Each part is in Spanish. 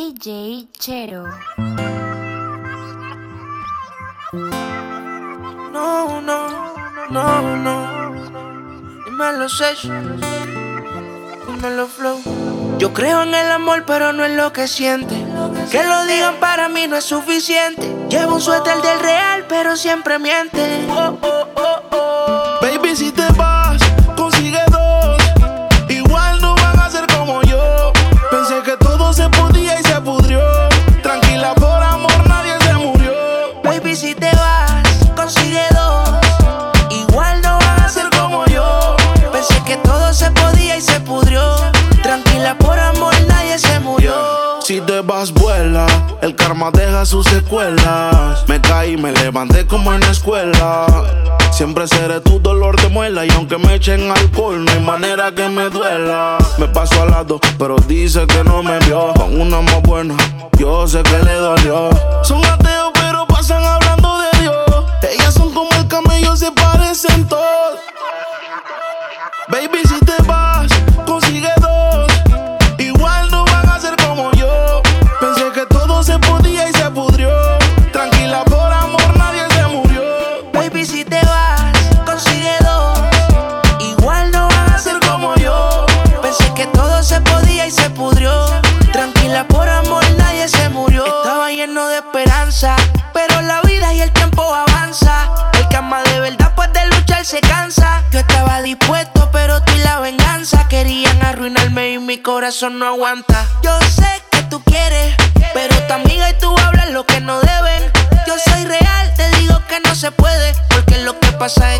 DJ Chero. No, no, no, no. Dímelo. Dímelo, Flow. Yo creo en el amor, pero no en lo que siente. Que lo digan para mí no es suficiente. Llevo un suéter del real, pero siempre miente. Oh, oh, oh, oh. Baby, si te vas, Baby, si te vas, consigue dos. Igual no van a ser como yo. Pensé que todo se podía y se pudrió. Tranquila, por amor nadie se murió. Si te vas, vuela. El karma deja sus secuelas. Me caí, me levanté como en la escuela. Siempre seré tu dolor de muela. Y aunque me echen alcohol, no hay manera que me duela. Me paso al lado, pero dice que no me vio. Con una más buena, yo sé que le dolió. Son ateos, pero pasan hablando de Dios. Ellas son como el camello, se parecen todos. Baby, si te no aguanta. Yo sé que tú quieres, pero tu amiga y tú hablan lo que no deben. Yo soy real, te digo que no se puede, porque lo que pasa en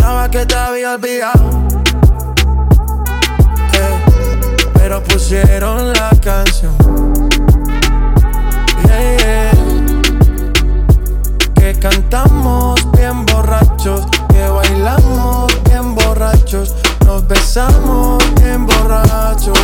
Pensaba que te había olvidado. Eh, pero pusieron la canción. Yeah. Que cantamos bien borrachos. Que bailamos bien borrachos. Nos besamos bien borrachos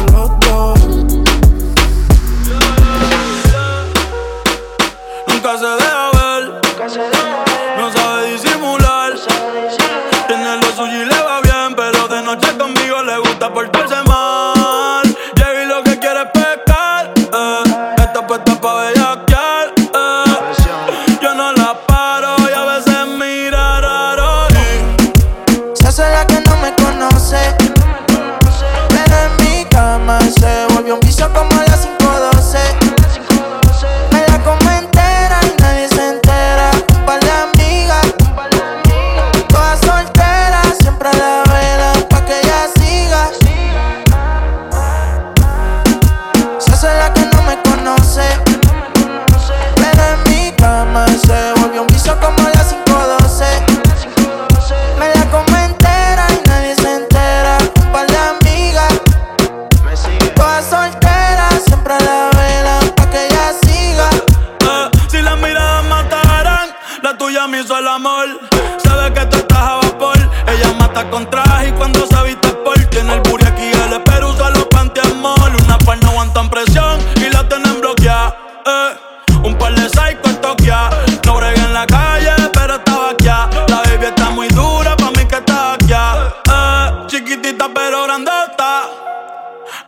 Sabe que tú estás a vapor. Ella mata con traje y cuando se viste por tiene el booty aquí el espero usa los pantiamol. Una par no aguantan presión y la tienen bloqueada. Eh. Un par de psycho en Tokia. No bregué en la calle, pero estaba aquí. La baby está muy dura, pa' mí que está aquí. Eh. Chiquitita pero grandota.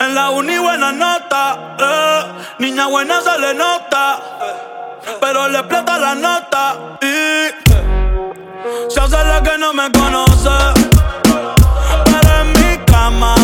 En la uni buena nota. Eh. Niña buena se le nota pero le explota la nota y se hace la que no me conoce. Para mi cama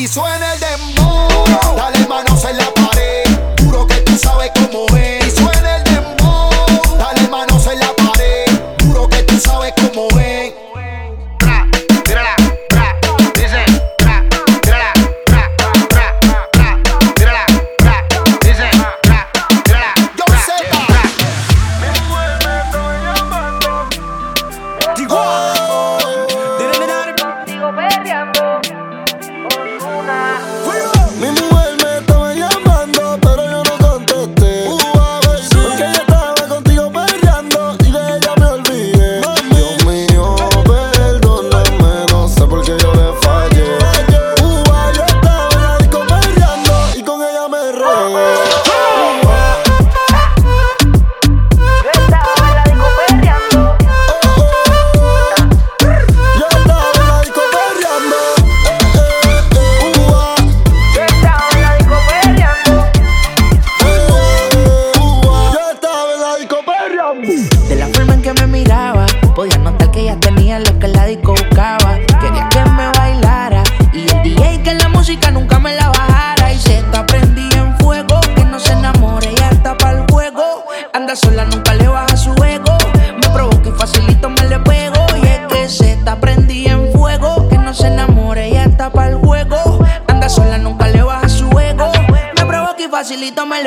Y suena el dembow, dale manos en la pared. Juro que tú sabes cómo es.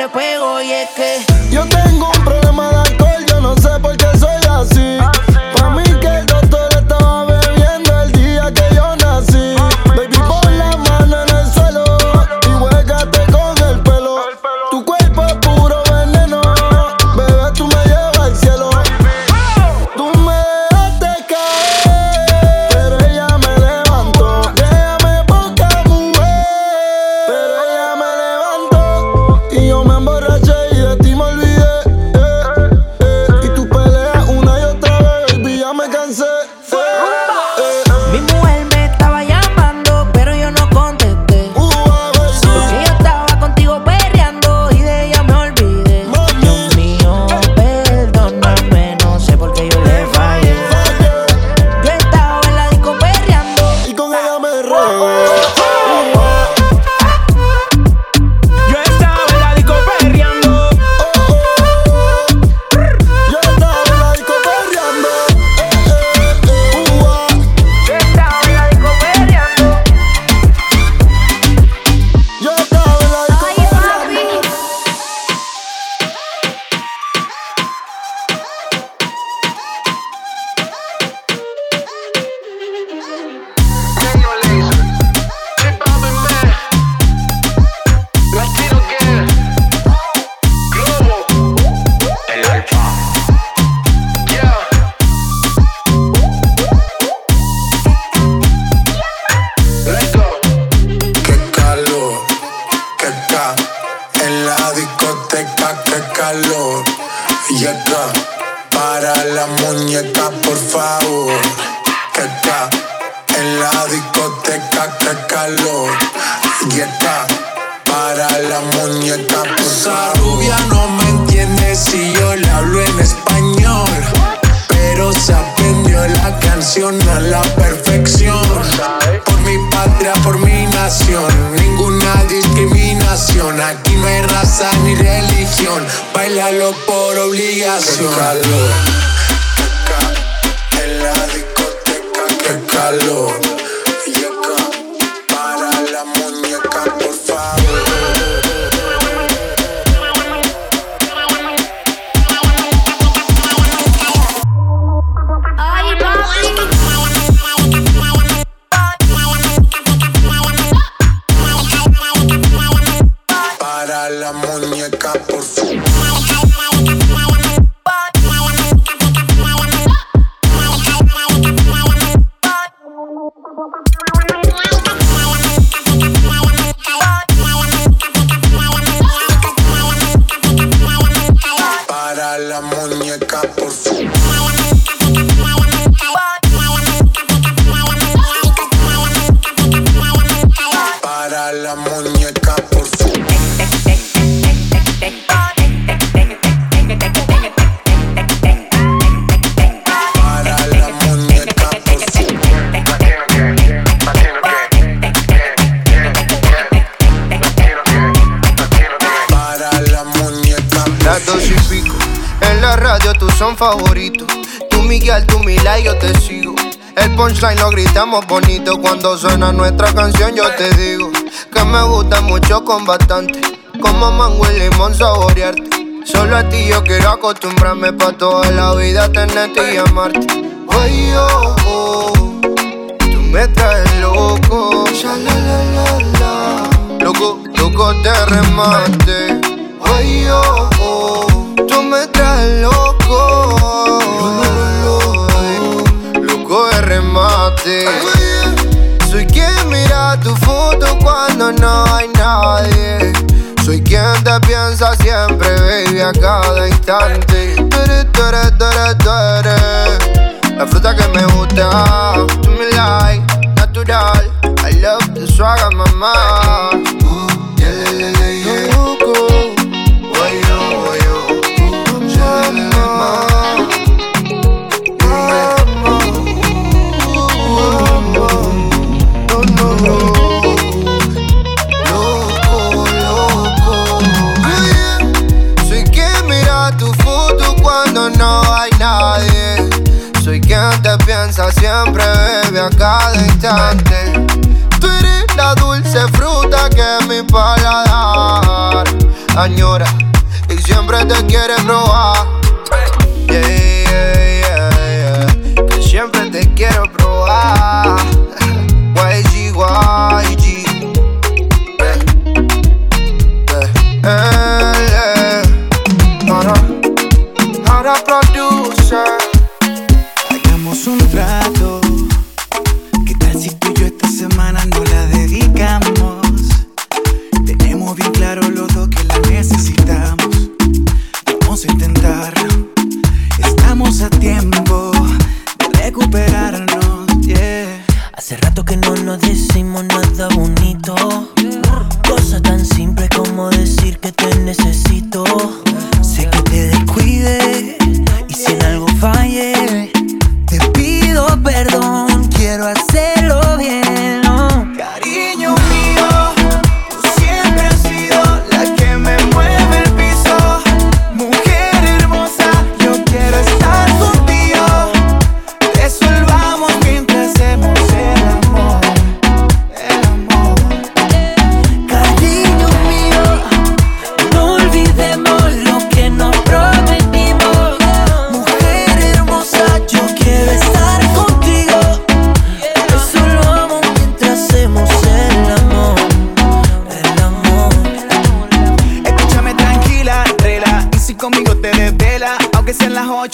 Pego. Y es que muñeca, Esa rubia no me entiende si yo le hablo en español. Pero se aprendió la canción a la perfección. Por mi patria, por mi nación, ninguna discriminación. Aquí no hay raza ni religión. Bailalo por obligación. Qué calor, qué ca- en la discoteca, qué calor. Para la muñeca, por Las dos y pico, en la radio tú son favoritos. Tú Miguel, tú Mila y yo te sigo. El punchline lo gritamos bonito cuando suena nuestra canción. Yo te digo me gusta mucho con bastante. Como mango y limón saborearte. Solo a ti yo quiero acostumbrarme pa' toda la vida tenerte y amarte. Oye, oh, oh, tú me traes loco. La. Loco, loco de remate. Oye, oh, oh, tú me traes loco. Loco de remate. Soy quien tu foto cuando no hay nadie. Soy quien te piensa siempre, baby, a cada instante. Tú eres, tú eres, La fruta que me gusta. Tú me like, natural. I love the swagger, mamá. añora y siempre te quieres robar. rato que no nos decimos nada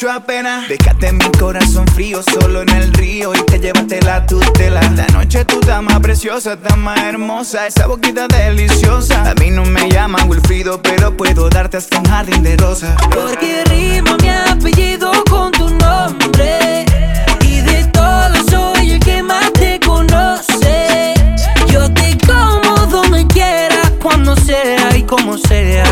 mucho. Dejaste mi corazón frío solo en el río y te llevaste la tutela. La noche tú estás más preciosa, estás más hermosa, esa boquita deliciosa. A mí no me llaman Wilfrido, pero puedo darte hasta un jardín de rosa. Porque rima mi apellido con tu nombre. Y de todos soy el que más te conoce. Yo te como donde quieras cuando sea y como sea.